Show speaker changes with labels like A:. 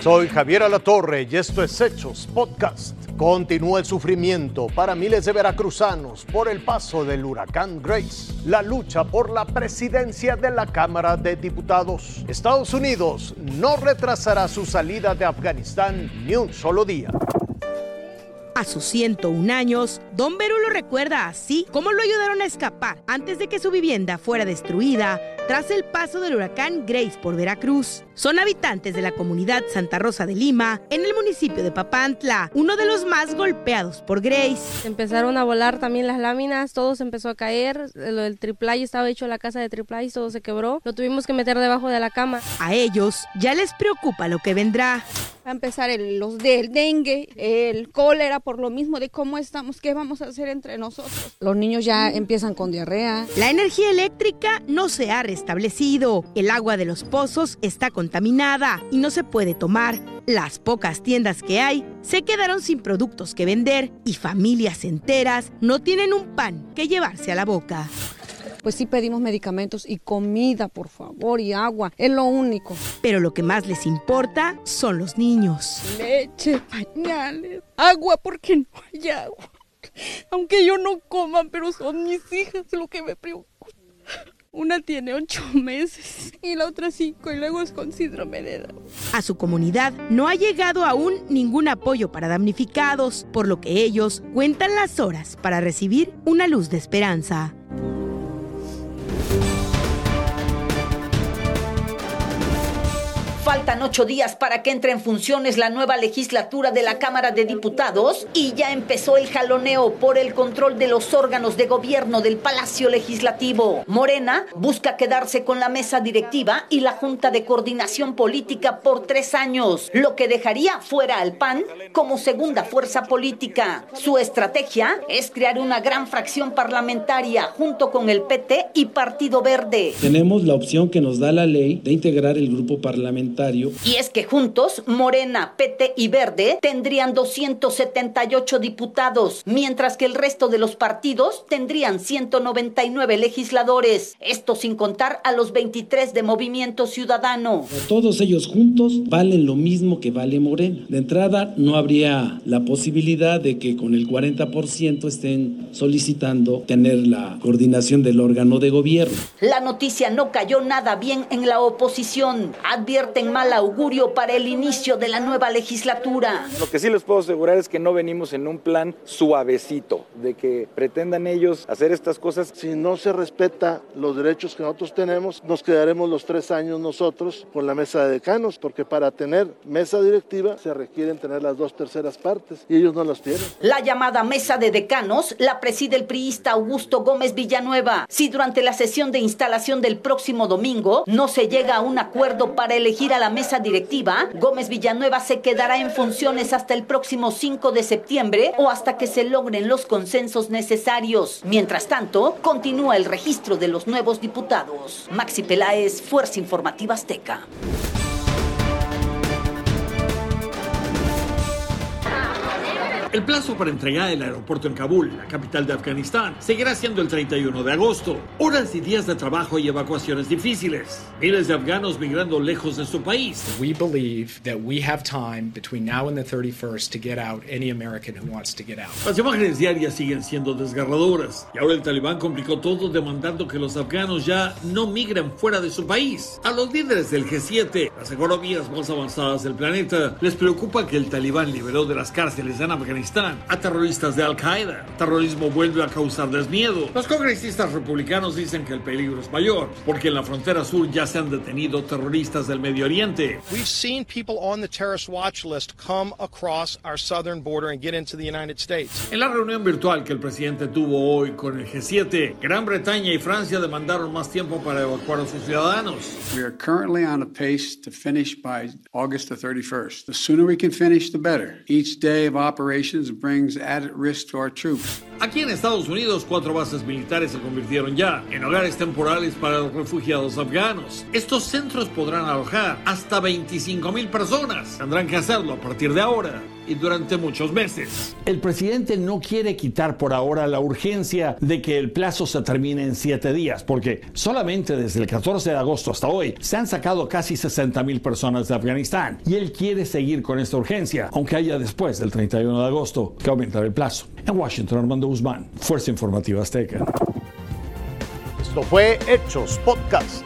A: Soy Javier Alatorre y esto es Hechos Podcast. Continúa el sufrimiento para miles de veracruzanos por el paso del huracán Grace. La lucha por la presidencia de la Cámara de Diputados. Estados Unidos no retrasará su salida de Afganistán ni un solo día.
B: A sus 101 años, Don Beru lo recuerda así como lo ayudaron a escapar antes de que su vivienda fuera destruida tras el paso del huracán Grace por Veracruz. Son habitantes de la comunidad Santa Rosa de Lima, en el municipio de Papantla, uno de los más golpeados por Grace.
C: Empezaron a volar también las láminas, todo se empezó a caer, lo del triplay estaba hecho la casa de triplay, todo se quebró, lo tuvimos que meter debajo de la cama.
B: A ellos ya les preocupa lo que vendrá.
D: Va a empezar los del dengue, el cólera, por lo mismo de cómo estamos, qué vamos a hacer entre nosotros.
E: Los niños ya empiezan con diarrea.
B: La energía eléctrica no se ha restablecido. El agua de los pozos está contaminada y no se puede tomar. Las pocas tiendas que hay se quedaron sin productos que vender y familias enteras no tienen un pan que llevarse a la boca
E: pues sí pedimos medicamentos y comida, por favor, y agua. Es lo único.
B: Pero lo que más les importa son los niños.
D: Leche, pañales, agua porque no hay agua. Aunque yo no coma, pero son mis hijas lo que me preocupa. Una tiene ocho meses y la otra cinco y luego es con síndrome de Down.
B: A su comunidad no ha llegado aún ningún apoyo para damnificados, por lo que ellos cuentan las horas para recibir una luz de esperanza.
F: Faltan ocho días para que entre en funciones la nueva legislatura de la Cámara de Diputados y ya empezó el jaloneo por el control de los órganos de gobierno del Palacio Legislativo. Morena busca quedarse con la mesa directiva y la Junta de Coordinación Política por tres años, lo que dejaría fuera al PAN como segunda fuerza política. Su estrategia es crear una gran fracción parlamentaria junto con el PT y Partido Verde.
G: Tenemos la opción que nos da la ley de integrar el grupo parlamentario
F: y es que juntos, Morena, PT y Verde tendrían 278 diputados, mientras que el resto de los partidos tendrían 199 legisladores. Esto sin contar a los 23 de Movimiento Ciudadano.
G: Todos ellos juntos valen lo mismo que vale Morena. De entrada, no habría la posibilidad de que con el 40% estén solicitando tener la coordinación del órgano de gobierno.
F: La noticia no cayó nada bien en la oposición. Advierten mal augurio para el inicio de la nueva legislatura.
H: Lo que sí les puedo asegurar es que no venimos en un plan suavecito, de que pretendan ellos hacer estas cosas.
I: Si no se respeta los derechos que nosotros tenemos, nos quedaremos los tres años nosotros con la mesa de decanos, porque para tener mesa directiva se requieren tener las dos terceras partes y ellos no las tienen.
F: La llamada mesa de decanos la preside el priista Augusto Gómez Villanueva. Si durante la sesión de instalación del próximo domingo no se llega a un acuerdo para elegir a la mesa directiva, Gómez Villanueva se quedará en funciones hasta el próximo 5 de septiembre o hasta que se logren los consensos necesarios. Mientras tanto, continúa el registro de los nuevos diputados. Maxi Peláez, Fuerza Informativa Azteca.
J: El plazo para entregar el aeropuerto en Kabul, la capital de Afganistán, seguirá siendo el 31 de agosto. Horas y días de trabajo y evacuaciones difíciles. Miles de afganos migrando lejos de su país.
K: We believe that we have time between now and the 31st to get out any American who wants to get out.
J: Las imágenes diarias siguen siendo desgarradoras. Y ahora el talibán complicó todo demandando que los afganos ya no migren fuera de su país. A los líderes del G7, las economías más avanzadas del planeta, les preocupa que el talibán liberó de las cárceles en Afganistán a terroristas de Al-Qaeda. El terrorismo vuelve a causarles miedo. Los congresistas republicanos dicen que el peligro es mayor, porque en la frontera sur ya se han detenido terroristas del Medio Oriente.
L: We've seen people on the terrorist watch list come across our southern border and get into the United States.
J: En la reunión virtual que el presidente tuvo hoy con el G7, Gran Bretaña y Francia demandaron más tiempo para evacuar a sus ciudadanos.
M: We are currently on a pace to finish by August the 31st. The sooner we can finish, the better. Each day of operation brings added risk to our troops.
N: Aquí en Estados Unidos, cuatro bases militares se convirtieron ya en hogares temporales para los refugiados afganos. Estos centros podrán alojar hasta 25 mil personas. Tendrán que hacerlo a partir de ahora y durante muchos meses.
J: El presidente no quiere quitar por ahora la urgencia de que el plazo se termine en siete días, porque solamente desde el 14 de agosto hasta hoy se han sacado casi 60 mil personas de Afganistán y él quiere seguir con esta urgencia, aunque haya después del 31 de que aumentar el plazo. En Washington, Armando Guzmán, Fuerza Informativa Azteca.
A: Esto fue Hechos Podcast.